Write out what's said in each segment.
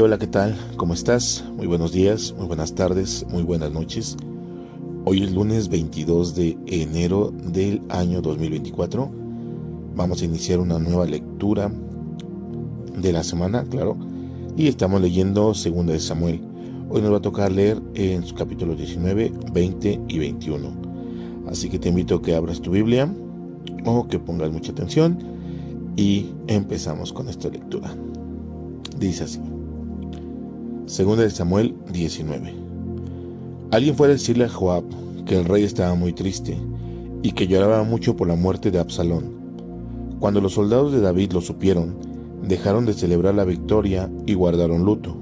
Hola, ¿qué tal? ¿Cómo estás? Muy buenos días, muy buenas tardes, muy buenas noches. Hoy es lunes 22 de enero del año 2024. Vamos a iniciar una nueva lectura de la semana, claro. Y estamos leyendo Segunda de Samuel. Hoy nos va a tocar leer en su capítulo 19, 20 y 21. Así que te invito a que abras tu Biblia o que pongas mucha atención y empezamos con esta lectura. Dice así. Segunda de Samuel 19. Alguien fue a decirle a Joab que el rey estaba muy triste y que lloraba mucho por la muerte de Absalón. Cuando los soldados de David lo supieron, dejaron de celebrar la victoria y guardaron luto.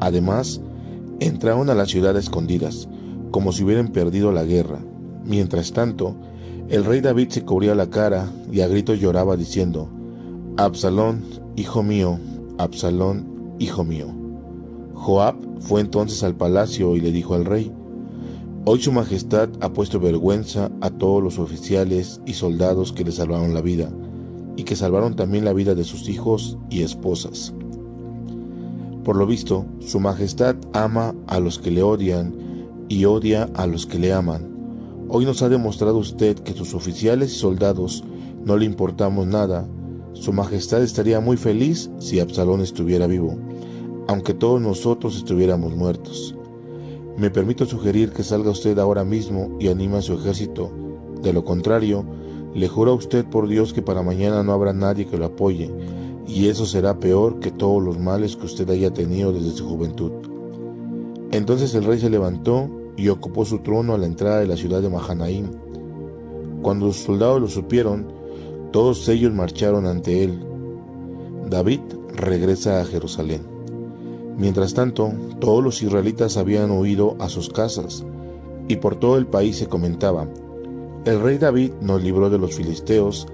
Además, entraron a la ciudad escondidas, como si hubieran perdido la guerra. Mientras tanto, el rey David se cubría la cara y a gritos lloraba diciendo, Absalón, hijo mío, Absalón, hijo mío. Joab fue entonces al palacio y le dijo al rey, Hoy su majestad ha puesto vergüenza a todos los oficiales y soldados que le salvaron la vida, y que salvaron también la vida de sus hijos y esposas. Por lo visto, su majestad ama a los que le odian y odia a los que le aman. Hoy nos ha demostrado usted que sus oficiales y soldados no le importamos nada. Su majestad estaría muy feliz si Absalón estuviera vivo aunque todos nosotros estuviéramos muertos. Me permito sugerir que salga usted ahora mismo y anime a su ejército. De lo contrario, le juro a usted por Dios que para mañana no habrá nadie que lo apoye, y eso será peor que todos los males que usted haya tenido desde su juventud. Entonces el rey se levantó y ocupó su trono a la entrada de la ciudad de Mahanaim. Cuando los soldados lo supieron, todos ellos marcharon ante él. David regresa a Jerusalén. Mientras tanto, todos los israelitas habían huido a sus casas, y por todo el país se comentaba, el rey David nos libró de los filisteos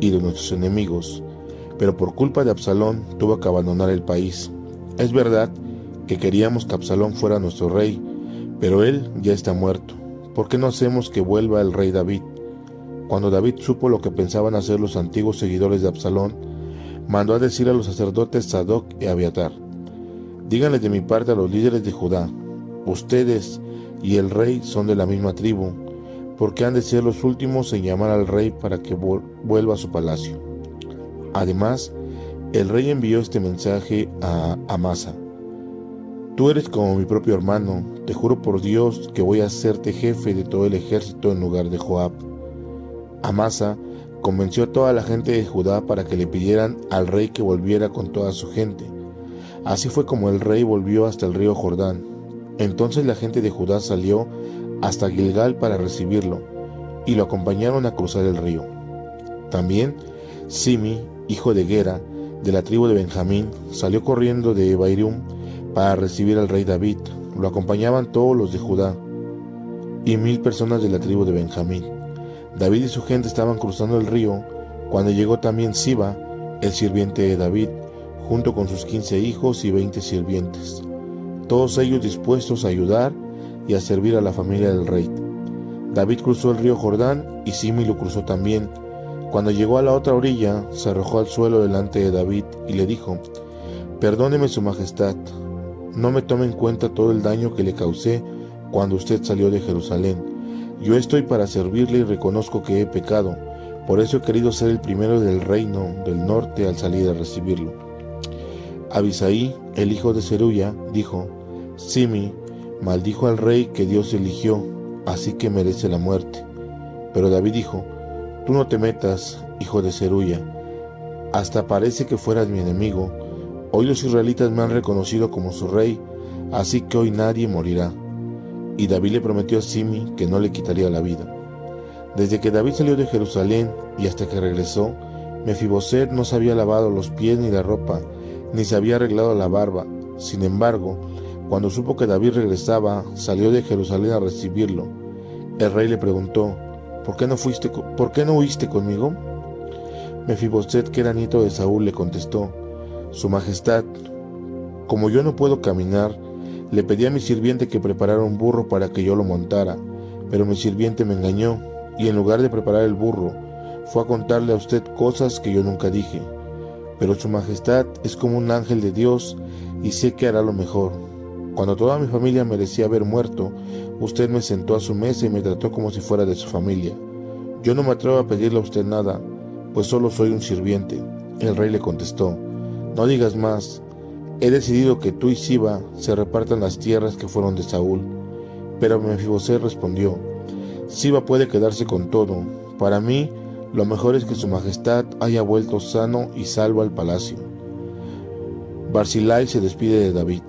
y de nuestros enemigos, pero por culpa de Absalón tuvo que abandonar el país. Es verdad que queríamos que Absalón fuera nuestro rey, pero él ya está muerto. ¿Por qué no hacemos que vuelva el rey David? Cuando David supo lo que pensaban hacer los antiguos seguidores de Absalón, mandó a decir a los sacerdotes Sadoc y Abiatar, Díganle de mi parte a los líderes de Judá, ustedes y el rey son de la misma tribu, porque han de ser los últimos en llamar al rey para que vuelva a su palacio. Además, el rey envió este mensaje a Amasa. Tú eres como mi propio hermano, te juro por Dios que voy a hacerte jefe de todo el ejército en lugar de Joab. Amasa convenció a toda la gente de Judá para que le pidieran al rey que volviera con toda su gente Así fue como el rey volvió hasta el río Jordán. Entonces la gente de Judá salió hasta Gilgal para recibirlo, y lo acompañaron a cruzar el río. También Simi, hijo de Gera, de la tribu de Benjamín, salió corriendo de Bairium para recibir al rey David. Lo acompañaban todos los de Judá y mil personas de la tribu de Benjamín. David y su gente estaban cruzando el río cuando llegó también Siba, el sirviente de David, junto con sus quince hijos y veinte sirvientes, todos ellos dispuestos a ayudar y a servir a la familia del rey. David cruzó el río Jordán y Simi lo cruzó también. Cuando llegó a la otra orilla, se arrojó al suelo delante de David y le dijo, Perdóneme su majestad, no me tome en cuenta todo el daño que le causé cuando usted salió de Jerusalén. Yo estoy para servirle y reconozco que he pecado, por eso he querido ser el primero del reino del norte al salir a recibirlo. Abisaí, el hijo de Zeruya, dijo, Simi maldijo al rey que Dios eligió, así que merece la muerte. Pero David dijo, Tú no te metas, hijo de Zeruya, hasta parece que fueras mi enemigo. Hoy los israelitas me han reconocido como su rey, así que hoy nadie morirá. Y David le prometió a Simi que no le quitaría la vida. Desde que David salió de Jerusalén y hasta que regresó, Mefiboset no se había lavado los pies ni la ropa, ni se había arreglado la barba. Sin embargo, Cuando supo que David regresaba, salió de Jerusalén a recibirlo. El rey le preguntó, ¿por qué no, fuiste, ¿por qué no huiste conmigo? Mefiboset, que era nieto de Saúl, le contestó, Su Majestad, como yo no puedo caminar, le pedí a mi sirviente que preparara un burro para que yo lo montara, pero mi sirviente me engañó, y en lugar de preparar el burro, fue a contarle a usted cosas que yo nunca dije. Pero Su Majestad es como un ángel de Dios, y sé que hará lo mejor. Cuando toda mi familia merecía haber muerto, usted me sentó a su mesa y me trató como si fuera de su familia. Yo no me atrevo a pedirle a usted nada, pues solo soy un sirviente. El rey le contestó, no digas más, he decidido que tú y Siba se repartan las tierras que fueron de Saúl. Pero Mefibosé respondió, Siba puede quedarse con todo, para mí lo mejor es que su majestad haya vuelto sano y salvo al palacio. Barzilai se despide de David.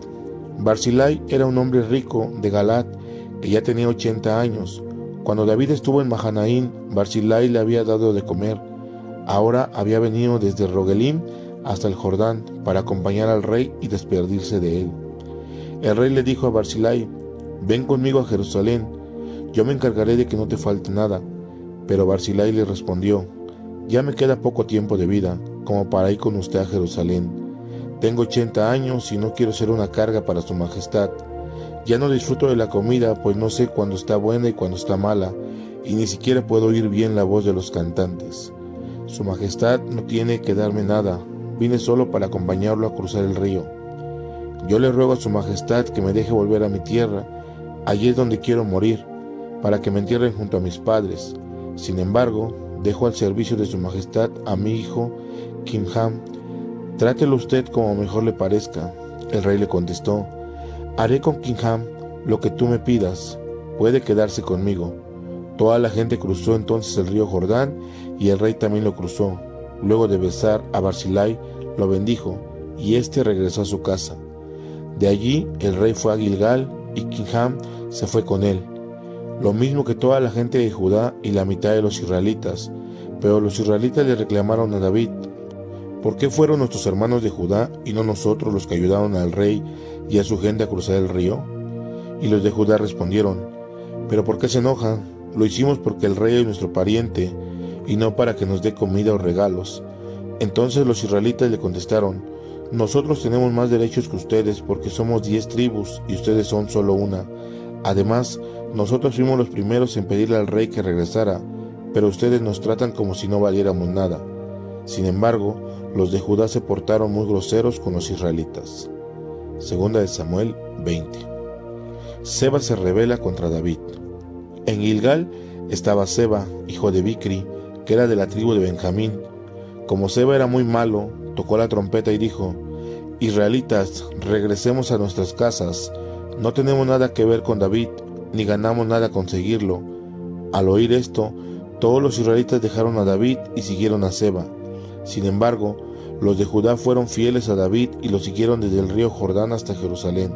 Barzilai era un hombre rico de Galat que ya tenía 80 años. Cuando David estuvo en Mahanaín, Barzilai le había dado de comer. Ahora había venido desde Rogelim hasta el Jordán para acompañar al rey y despedirse de él. El rey le dijo a Barzilai, ven conmigo a Jerusalén, yo me encargaré de que no te falte nada. Pero Barzilai le respondió, ya me queda poco tiempo de vida como para ir con usted a Jerusalén. Tengo 80 años y no quiero ser una carga para su majestad. Ya no disfruto de la comida, pues no sé cuándo está buena y cuándo está mala, y ni siquiera puedo oír bien la voz de los cantantes. Su majestad no tiene que darme nada, vine solo para acompañarlo a cruzar el río. Yo le ruego a su majestad que me deje volver a mi tierra, allí es donde quiero morir, para que me entierren junto a mis padres. Sin embargo, dejo al servicio de su majestad a mi hijo, Kimham, Trátelo usted como mejor le parezca. El rey le contestó, haré con Kingham lo que tú me pidas, puede quedarse conmigo. Toda la gente cruzó entonces el río Jordán y el rey también lo cruzó. Luego de besar a Barzilai, lo bendijo y éste regresó a su casa. De allí el rey fue a Gilgal y Kingham se fue con él. Lo mismo que toda la gente de Judá y la mitad de los israelitas. Pero los israelitas le reclamaron a David, ¿Por qué fueron nuestros hermanos de Judá y no nosotros los que ayudaron al rey y a su gente a cruzar el río? Y los de Judá respondieron, ¿pero por qué se enojan? Lo hicimos porque el rey es nuestro pariente y no para que nos dé comida o regalos. Entonces los israelitas le contestaron, nosotros tenemos más derechos que ustedes porque somos diez tribus y ustedes son solo una. Además, nosotros fuimos los primeros en pedirle al rey que regresara, pero ustedes nos tratan como si no valiéramos nada. Sin embargo, los de Judá se portaron muy groseros con los israelitas. Segunda de Samuel 20. Seba se rebela contra David. En Gilgal estaba Seba, hijo de Bicri, que era de la tribu de Benjamín. Como Seba era muy malo, tocó la trompeta y dijo, Israelitas, regresemos a nuestras casas. No tenemos nada que ver con David, ni ganamos nada con seguirlo. Al oír esto, todos los israelitas dejaron a David y siguieron a Seba. Sin embargo, los de Judá fueron fieles a David y lo siguieron desde el río Jordán hasta Jerusalén.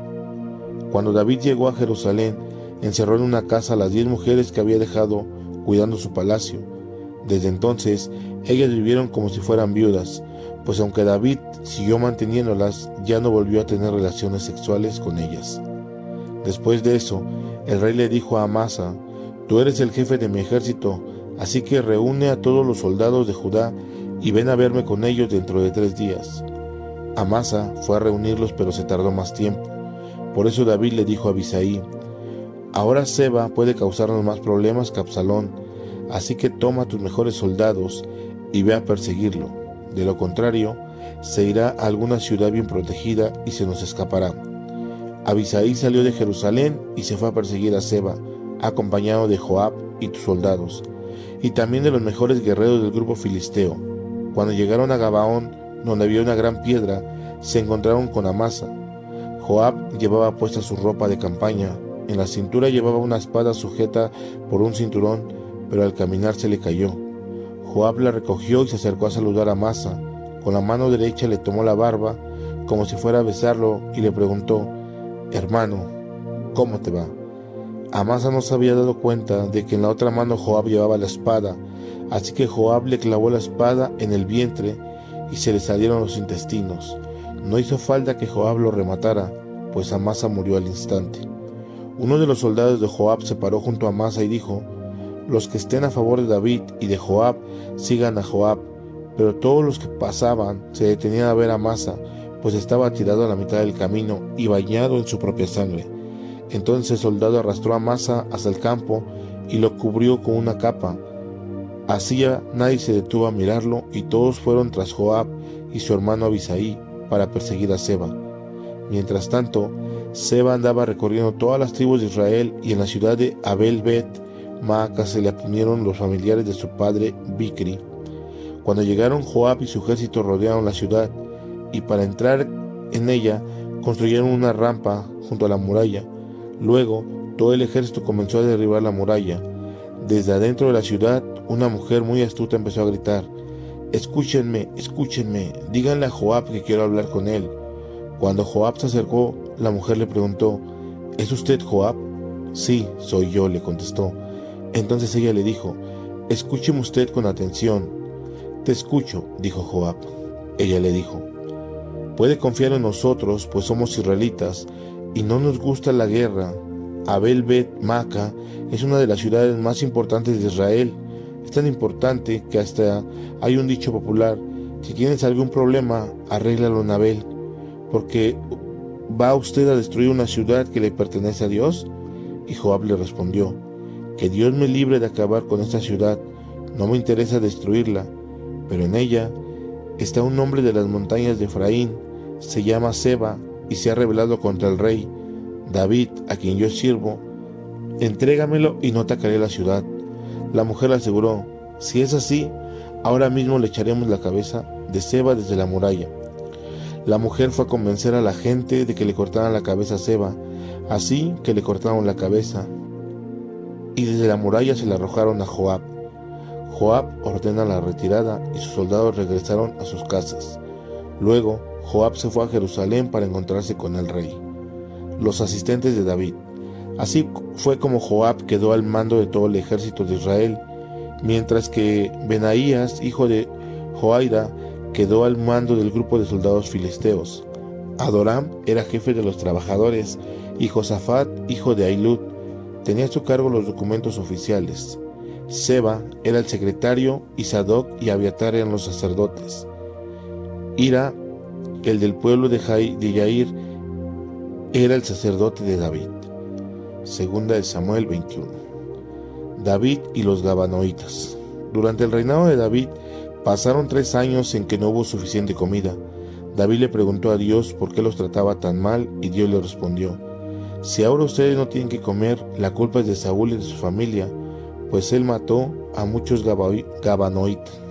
Cuando David llegó a Jerusalén, encerró en una casa a las diez mujeres que había dejado cuidando su palacio. Desde entonces, ellas vivieron como si fueran viudas, pues aunque David siguió manteniéndolas, ya no volvió a tener relaciones sexuales con ellas. Después de eso, el rey le dijo a Amasa, Tú eres el jefe de mi ejército, así que reúne a todos los soldados de Judá y ven a verme con ellos dentro de tres días. Amasa fue a reunirlos, pero se tardó más tiempo. Por eso David le dijo a Abisaí, Ahora Seba puede causarnos más problemas que Absalón, así que toma tus mejores soldados y ve a perseguirlo. De lo contrario, se irá a alguna ciudad bien protegida y se nos escapará. Abisaí salió de Jerusalén y se fue a perseguir a Seba, acompañado de Joab y tus soldados, y también de los mejores guerreros del grupo filisteo. Cuando llegaron a Gabaón, donde había una gran piedra, se encontraron con Amasa. Joab llevaba puesta su ropa de campaña, en la cintura llevaba una espada sujeta por un cinturón, pero al caminar se le cayó. Joab la recogió y se acercó a saludar a Amasa. Con la mano derecha le tomó la barba, como si fuera a besarlo, y le preguntó, Hermano, ¿cómo te va? Amasa no se había dado cuenta de que en la otra mano Joab llevaba la espada, Así que Joab le clavó la espada en el vientre y se le salieron los intestinos. No hizo falta que Joab lo rematara, pues Amasa murió al instante. Uno de los soldados de Joab se paró junto a Amasa y dijo, Los que estén a favor de David y de Joab, sigan a Joab. Pero todos los que pasaban se detenían a ver a Amasa, pues estaba tirado a la mitad del camino y bañado en su propia sangre. Entonces el soldado arrastró a Amasa hasta el campo y lo cubrió con una capa. Así nadie se detuvo a mirarlo y todos fueron tras Joab y su hermano Abisaí para perseguir a Seba. Mientras tanto, Seba andaba recorriendo todas las tribus de Israel y en la ciudad de Abel Bet Maaca se le unieron los familiares de su padre Bicri. Cuando llegaron, Joab y su ejército rodearon la ciudad y para entrar en ella construyeron una rampa junto a la muralla. Luego, todo el ejército comenzó a derribar la muralla. Desde adentro de la ciudad, una mujer muy astuta empezó a gritar, Escúchenme, escúchenme, díganle a Joab que quiero hablar con él. Cuando Joab se acercó, la mujer le preguntó, ¿Es usted Joab? Sí, soy yo, le contestó. Entonces ella le dijo, Escúcheme usted con atención. Te escucho, dijo Joab. Ella le dijo, Puede confiar en nosotros, pues somos israelitas, y no nos gusta la guerra. Abel Bet Maca es una de las ciudades más importantes de Israel es tan importante que hasta hay un dicho popular, si tienes algún problema, arréglalo en Abel, porque ¿va usted a destruir una ciudad que le pertenece a Dios? Y Joab le respondió, que Dios me libre de acabar con esta ciudad, no me interesa destruirla, pero en ella está un hombre de las montañas de Efraín, se llama Seba y se ha rebelado contra el rey David, a quien yo sirvo, entrégamelo y no atacaré la ciudad. La mujer aseguró, si es así, ahora mismo le echaremos la cabeza de Seba desde la muralla. La mujer fue a convencer a la gente de que le cortaran la cabeza a Seba, así que le cortaron la cabeza, y desde la muralla se la arrojaron a Joab. Joab ordena la retirada y sus soldados regresaron a sus casas. Luego, Joab se fue a Jerusalén para encontrarse con el rey. Los asistentes de David. Así fue como Joab quedó al mando de todo el ejército de Israel, mientras que Benaías, hijo de Joaida, quedó al mando del grupo de soldados filisteos. Adoram era jefe de los trabajadores y Josafat, hijo de Ailud, tenía a su cargo los documentos oficiales. Seba era el secretario y Sadoc y Abiatar eran los sacerdotes. Ira, el del pueblo de, Yair, era el sacerdote de David. Segunda de Samuel 21. David y los Gabanoitas. Durante el reinado de David pasaron tres años en que no hubo suficiente comida. David le preguntó a Dios por qué los trataba tan mal y Dios le respondió, si ahora ustedes no tienen que comer, la culpa es de Saúl y de su familia, pues él mató a muchos Gabanoitas.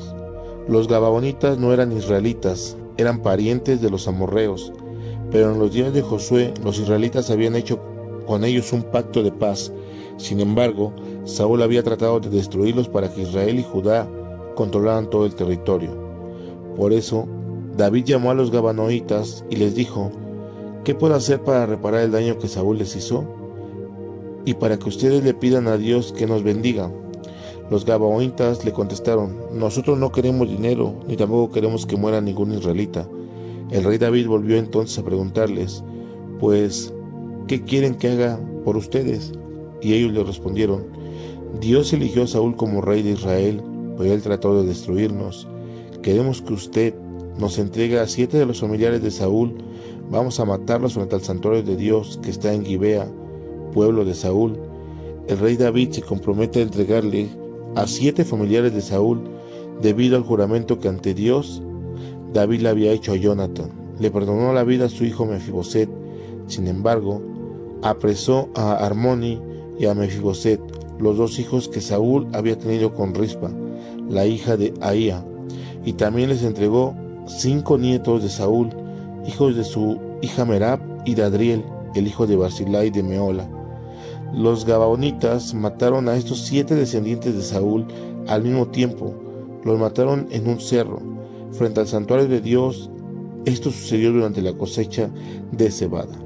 Los Gabonitas no eran israelitas, eran parientes de los amorreos, pero en los días de Josué los israelitas habían hecho con ellos un pacto de paz. Sin embargo, Saúl había tratado de destruirlos para que Israel y Judá controlaran todo el territorio. Por eso, David llamó a los Gabanoitas y les dijo, ¿qué puedo hacer para reparar el daño que Saúl les hizo? Y para que ustedes le pidan a Dios que nos bendiga. Los Gabanoitas le contestaron, nosotros no queremos dinero, ni tampoco queremos que muera ningún israelita. El rey David volvió entonces a preguntarles, pues, ¿qué quieren que haga por ustedes? Y ellos le respondieron, Dios eligió a Saúl como rey de Israel, pero él trató de destruirnos. Queremos que usted nos entregue a siete de los familiares de Saúl, vamos a matarlos frente al santuario de Dios que está en Gibea, pueblo de Saúl. El rey David se compromete a entregarle a siete familiares de Saúl debido al juramento que ante Dios David le había hecho a Jonathan. Le perdonó la vida a su hijo Mefiboset. Sin embargo, apresó a Armoni y a Mefiboset, los dos hijos que Saúl había tenido con Rispa, la hija de Ahía, y también les entregó cinco nietos de Saúl, hijos de su hija Merab y de Adriel, el hijo de Barzilai de Meola. Los Gabaonitas mataron a estos siete descendientes de Saúl al mismo tiempo. Los mataron en un cerro, frente al santuario de Dios. Esto sucedió durante la cosecha de cebada.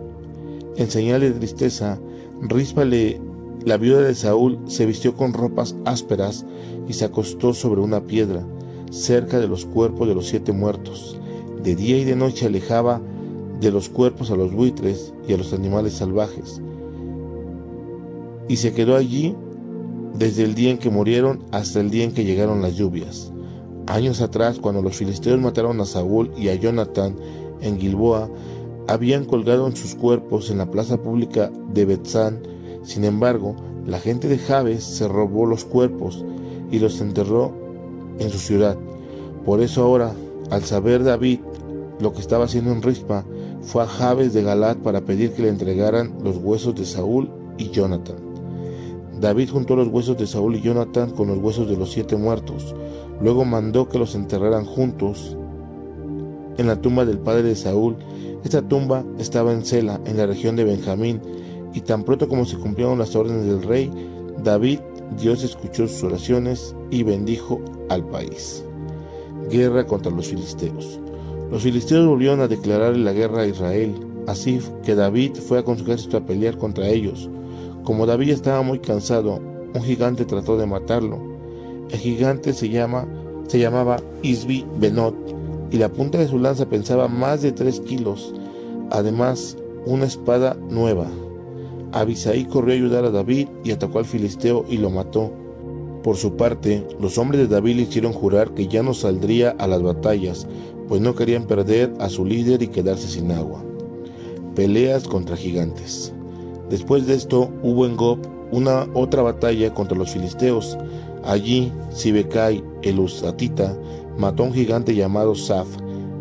En señal de tristeza, Rispa, la viuda de Saúl, se vistió con ropas ásperas y se acostó sobre una piedra, cerca de los cuerpos de los siete muertos. De día y de noche alejaba de los cuerpos a los buitres y a los animales salvajes. Y se quedó allí desde el día en que murieron hasta el día en que llegaron las lluvias. Años atrás, cuando los filisteos mataron a Saúl y a Jonathan en Gilboa, habían colgado en sus cuerpos en la plaza pública de Betzán. Sin embargo, la gente de Jabes se robó los cuerpos y los enterró en su ciudad. Por eso ahora, al saber David lo que estaba haciendo en Rispa, fue a Jabes de Galat para pedir que le entregaran los huesos de Saúl y Jonathan. David juntó los huesos de Saúl y Jonathan con los huesos de los siete muertos. Luego mandó que los enterraran juntos en la tumba del padre de Saúl. Esta tumba estaba en Sela, en la región de Benjamín, y tan pronto como se cumplieron las órdenes del rey, David, Dios escuchó sus oraciones y bendijo al país. Guerra contra los filisteos. Los filisteos volvieron a declarar la guerra a Israel, así que David fue a con su ejército a pelear contra ellos. Como David estaba muy cansado, un gigante trató de matarlo. El gigante se, llama, se llamaba Isbi Benot y la punta de su lanza pensaba más de tres kilos. Además, una espada nueva. Abisaí corrió a ayudar a David y atacó al filisteo y lo mató. Por su parte, los hombres de David le hicieron jurar que ya no saldría a las batallas, pues no querían perder a su líder y quedarse sin agua. Peleas contra gigantes. Después de esto hubo en Gob una otra batalla contra los filisteos. Allí Sibekai, el Usatita, mató a un gigante llamado Saf.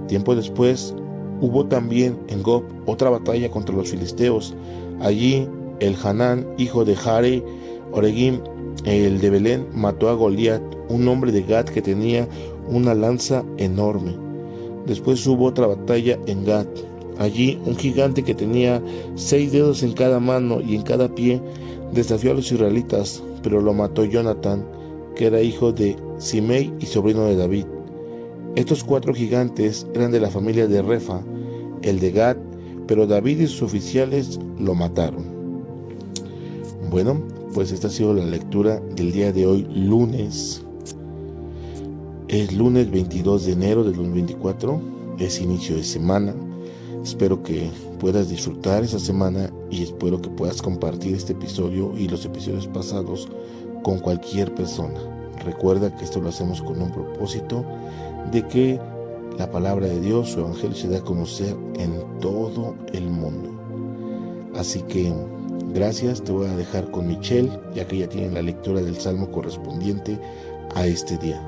Tiempo después hubo también en Gob otra batalla contra los filisteos. Allí el Hanán, hijo de Jare, Oregim, el de Belén, mató a Goliat, un hombre de Gad que tenía una lanza enorme. Después hubo otra batalla en Gad. Allí un gigante que tenía seis dedos en cada mano y en cada pie desafió a los israelitas, pero lo mató Jonathan, que era hijo de Simei y sobrino de David. Estos cuatro gigantes eran de la familia de Refa, el de Gad, pero David y sus oficiales lo mataron. Bueno, pues esta ha sido la lectura del día de hoy, lunes. Es lunes 22 de enero del 2024, es inicio de semana. Espero que puedas disfrutar esa semana y espero que puedas compartir este episodio y los episodios pasados con cualquier persona. Recuerda que esto lo hacemos con un propósito de que la palabra de Dios, su evangelio, se dé a conocer en todo el mundo. Así que gracias, te voy a dejar con Michelle, ya que ya tienen la lectura del salmo correspondiente a este día.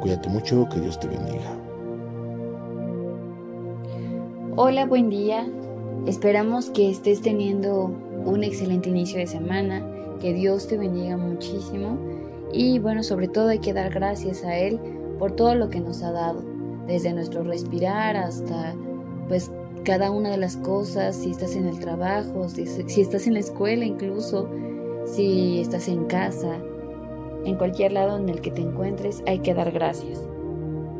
Cuídate mucho, que Dios te bendiga. Hola, buen día. Esperamos que estés teniendo un excelente inicio de semana, que Dios te bendiga muchísimo y bueno, sobre todo hay que dar gracias a Él por todo lo que nos ha dado, desde nuestro respirar hasta pues cada una de las cosas, si estás en el trabajo, si, si estás en la escuela incluso, si estás en casa, en cualquier lado en el que te encuentres, hay que dar gracias.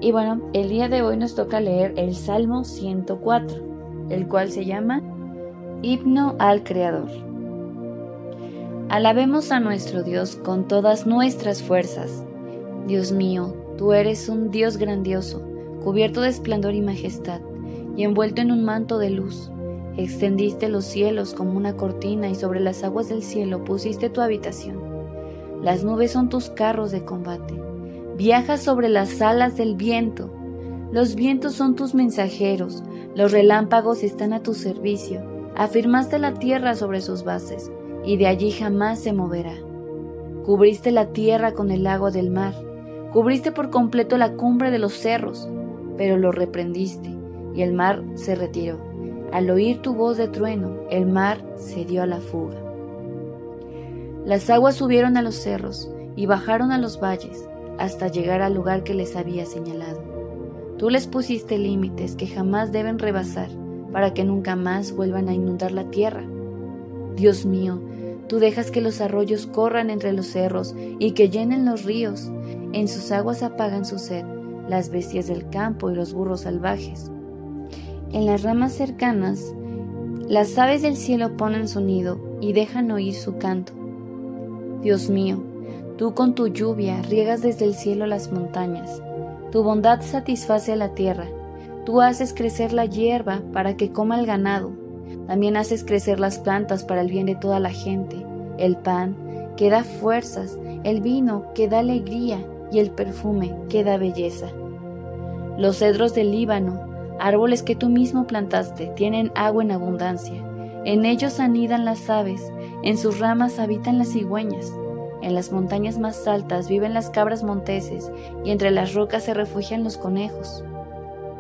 Y bueno, el día de hoy nos toca leer el Salmo 104, el cual se llama Himno al Creador. Alabemos a nuestro Dios con todas nuestras fuerzas. Dios mío, tú eres un Dios grandioso, cubierto de esplendor y majestad, y envuelto en un manto de luz. Extendiste los cielos como una cortina y sobre las aguas del cielo pusiste tu habitación. Las nubes son tus carros de combate Viajas sobre las alas del viento. Los vientos son tus mensajeros, los relámpagos están a tu servicio. Afirmaste la tierra sobre sus bases, y de allí jamás se moverá. Cubriste la tierra con el lago del mar, cubriste por completo la cumbre de los cerros, pero lo reprendiste, y el mar se retiró. Al oír tu voz de trueno, el mar se dio a la fuga. Las aguas subieron a los cerros y bajaron a los valles hasta llegar al lugar que les había señalado. Tú les pusiste límites que jamás deben rebasar para que nunca más vuelvan a inundar la tierra. Dios mío, tú dejas que los arroyos corran entre los cerros y que llenen los ríos. En sus aguas apagan su sed las bestias del campo y los burros salvajes. En las ramas cercanas, las aves del cielo ponen su nido y dejan oír su canto. Dios mío, Tú con tu lluvia riegas desde el cielo las montañas. Tu bondad satisface a la tierra. Tú haces crecer la hierba para que coma el ganado. También haces crecer las plantas para el bien de toda la gente. El pan que da fuerzas, el vino que da alegría y el perfume que da belleza. Los cedros del Líbano, árboles que tú mismo plantaste, tienen agua en abundancia. En ellos anidan las aves, en sus ramas habitan las cigüeñas. En las montañas más altas viven las cabras monteses y entre las rocas se refugian los conejos.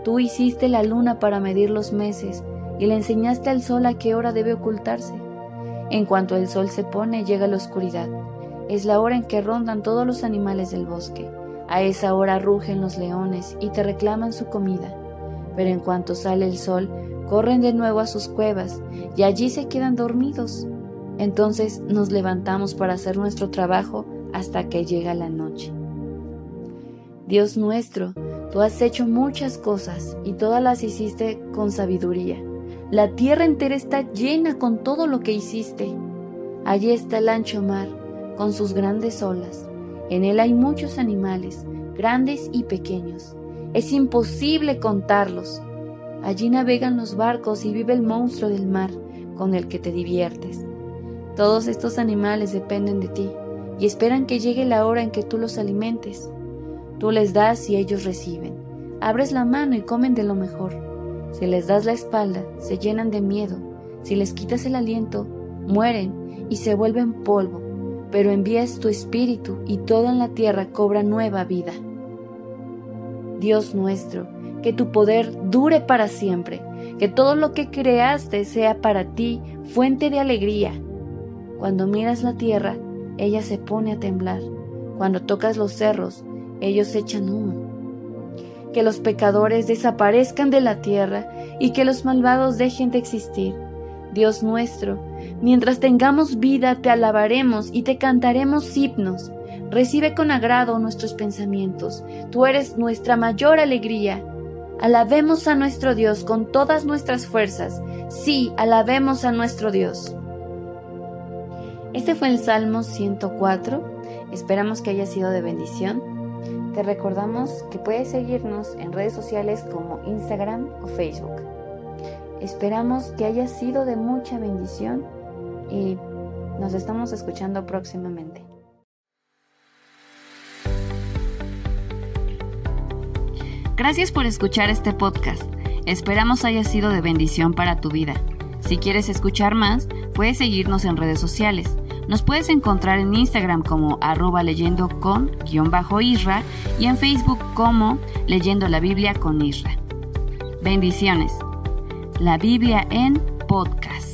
Tú hiciste la luna para medir los meses y le enseñaste al sol a qué hora debe ocultarse. En cuanto el sol se pone, llega la oscuridad. Es la hora en que rondan todos los animales del bosque. A esa hora rugen los leones y te reclaman su comida. Pero en cuanto sale el sol, corren de nuevo a sus cuevas y allí se quedan dormidos. Entonces nos levantamos para hacer nuestro trabajo hasta que llega la noche. Dios nuestro, tú has hecho muchas cosas y todas las hiciste con sabiduría. La tierra entera está llena con todo lo que hiciste. Allí está el ancho mar, con sus grandes olas. En él hay muchos animales, grandes y pequeños. Es imposible contarlos. Allí navegan los barcos y vive el monstruo del mar, con el que te diviertes. Todos estos animales dependen de ti y esperan que llegue la hora en que tú los alimentes. Tú les das y ellos reciben. Abres la mano y comen de lo mejor. Si les das la espalda, se llenan de miedo. Si les quitas el aliento, mueren y se vuelven polvo. Pero envías tu espíritu y todo en la tierra cobra nueva vida. Dios nuestro, que tu poder dure para siempre, que todo lo que creaste sea para ti fuente de alegría cuando miras la tierra, ella se pone a temblar. Cuando tocas los cerros, ellos echan humo. Que los pecadores desaparezcan de la tierra y que los malvados dejen de existir. Dios nuestro, mientras tengamos vida te alabaremos y te cantaremos himnos. Recibe con agrado nuestros pensamientos. Tú eres nuestra mayor alegría. Alabemos a nuestro Dios con todas nuestras fuerzas. Sí, alabemos a nuestro Dios. Este fue el Salmo 104. Esperamos que haya sido de bendición. Te recordamos que puedes seguirnos en redes sociales como Instagram o Facebook. Esperamos que haya sido de mucha bendición y nos estamos escuchando próximamente. Gracias por escuchar este podcast. Esperamos haya sido de bendición para tu vida. Si quieres escuchar más, puedes seguirnos en redes sociales. Nos puedes encontrar en Instagram como arroba leyendo con guion bajo Isra y en Facebook como leyendo la Biblia con Isra. Bendiciones. La Biblia en podcast.